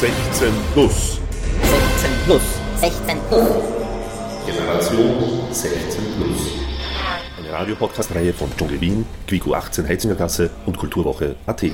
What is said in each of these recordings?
16 plus. 16 plus. 16 plus. Generation 16 plus. Eine Radiopodcast-Reihe von Dschungel Wien, Quico 18 Heizingergasse und Kulturwoche AT.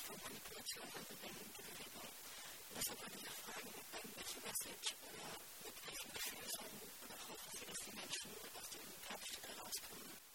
was von Manipulation angewendet wurde. Das aber die Fragen, an welche Message oder mit welchen Lösungen oder auch was die Menschen aus dem Kapitel herauskommen.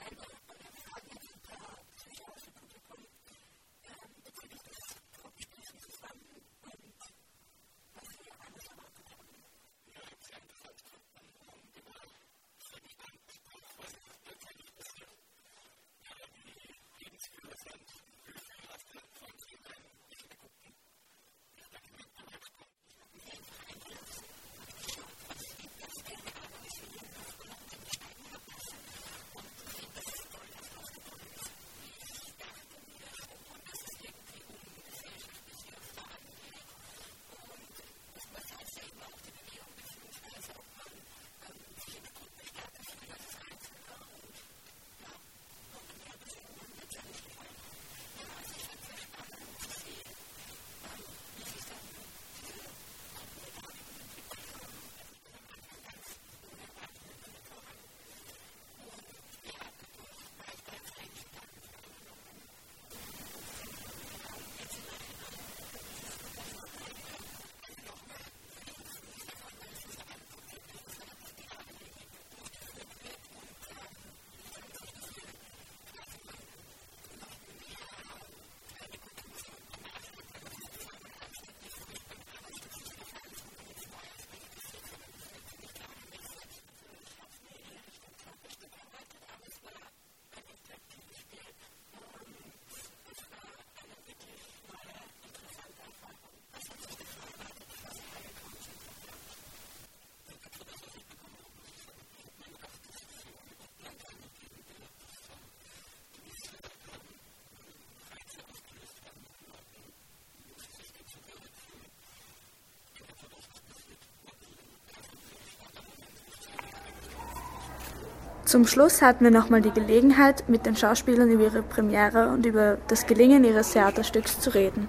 I know. Zum Schluss hatten wir nochmal die Gelegenheit, mit den Schauspielern über ihre Premiere und über das Gelingen ihres Theaterstücks zu reden.